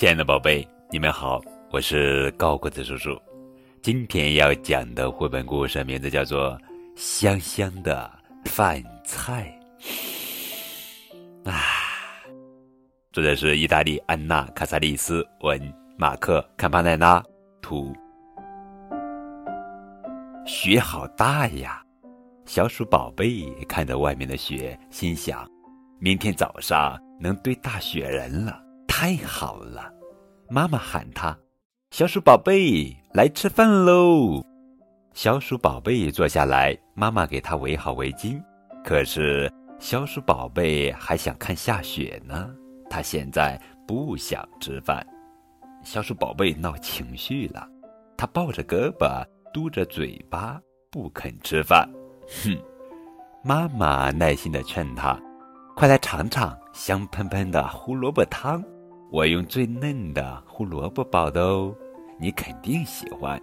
亲爱的宝贝，你们好，我是高个子叔叔。今天要讲的绘本故事名字叫做《香香的饭菜》啊，作者是意大利安娜·卡萨利斯文，马克·坎帕奈拉图。雪好大呀！小鼠宝贝看着外面的雪，心想：明天早上能堆大雪人了，太好了！妈妈喊他：“小鼠宝贝，来吃饭喽！”小鼠宝贝坐下来，妈妈给他围好围巾。可是小鼠宝贝还想看下雪呢，他现在不想吃饭。小鼠宝贝闹情绪了，他抱着胳膊，嘟着嘴巴，不肯吃饭。哼，妈妈耐心的劝他：“快来尝尝香喷喷的胡萝卜汤，我用最嫩的胡萝卜包的哦，你肯定喜欢。”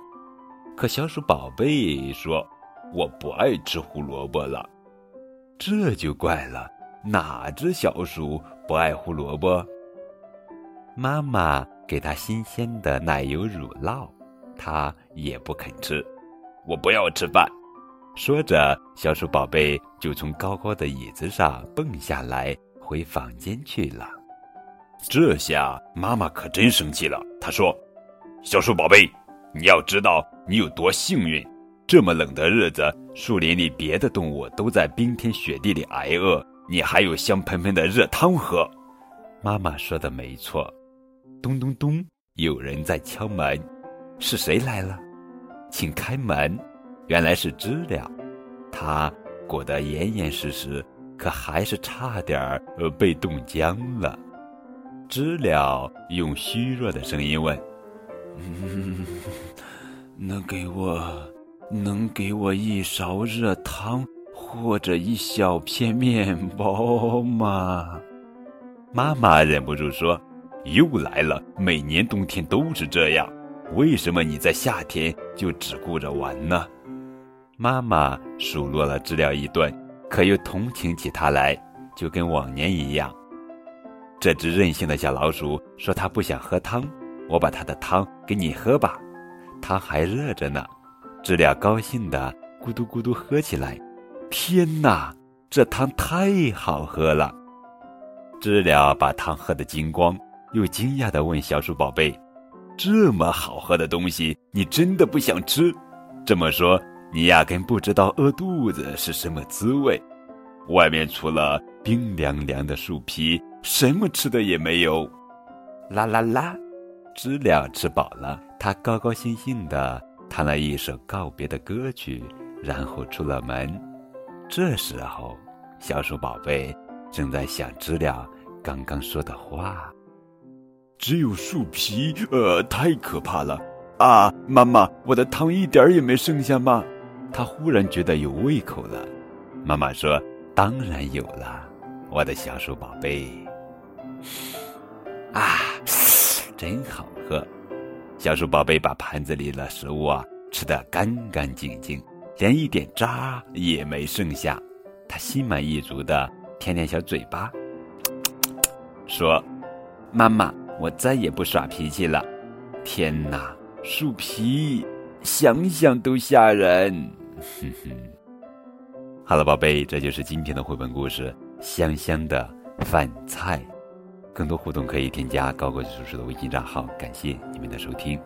可小鼠宝贝说：“我不爱吃胡萝卜了。”这就怪了，哪只小鼠不爱胡萝卜？妈妈给他新鲜的奶油乳酪，他也不肯吃。我不要吃饭。说着，小鼠宝贝就从高高的椅子上蹦下来，回房间去了。这下妈妈可真生气了。她说：“小树宝贝，你要知道你有多幸运！这么冷的日子，树林里别的动物都在冰天雪地里挨饿，你还有香喷喷的热汤喝。”妈妈说的没错。咚咚咚，有人在敲门。是谁来了？请开门。原来是知了，它裹得严严实实，可还是差点儿呃被冻僵了。知了用虚弱的声音问：“嗯，能给我，能给我一勺热汤或者一小片面包吗？”妈妈忍不住说：“又来了，每年冬天都是这样。为什么你在夏天就只顾着玩呢？”妈妈数落了知了一顿，可又同情起他来，就跟往年一样。这只任性的小老鼠说：“它不想喝汤，我把它的汤给你喝吧，汤还热着呢。”知了高兴的咕嘟咕嘟喝起来。天哪，这汤太好喝了！知了把汤喝得精光，又惊讶的问小鼠宝贝：“这么好喝的东西，你真的不想吃？”这么说。你压根不知道饿肚子是什么滋味，外面除了冰凉凉的树皮，什么吃的也没有。啦啦啦，知了吃饱了，它高高兴兴地弹了一首告别的歌曲，然后出了门。这时候，小鼠宝贝正在想知了刚刚说的话：“只有树皮，呃，太可怕了啊！妈妈，我的汤一点儿也没剩下吗？”他忽然觉得有胃口了，妈妈说：“当然有了，我的小鼠宝贝。”啊，真好喝！小鼠宝贝把盘子里的食物啊吃得干干净净，连一点渣也没剩下。他心满意足的舔舔小嘴巴，说：“妈妈，我再也不耍脾气了。”天哪，树皮！想想都吓人，哼哼。好了，宝贝，这就是今天的绘本故事《香香的饭菜》。更多互动可以添加高高叔叔的微信账号。感谢你们的收听。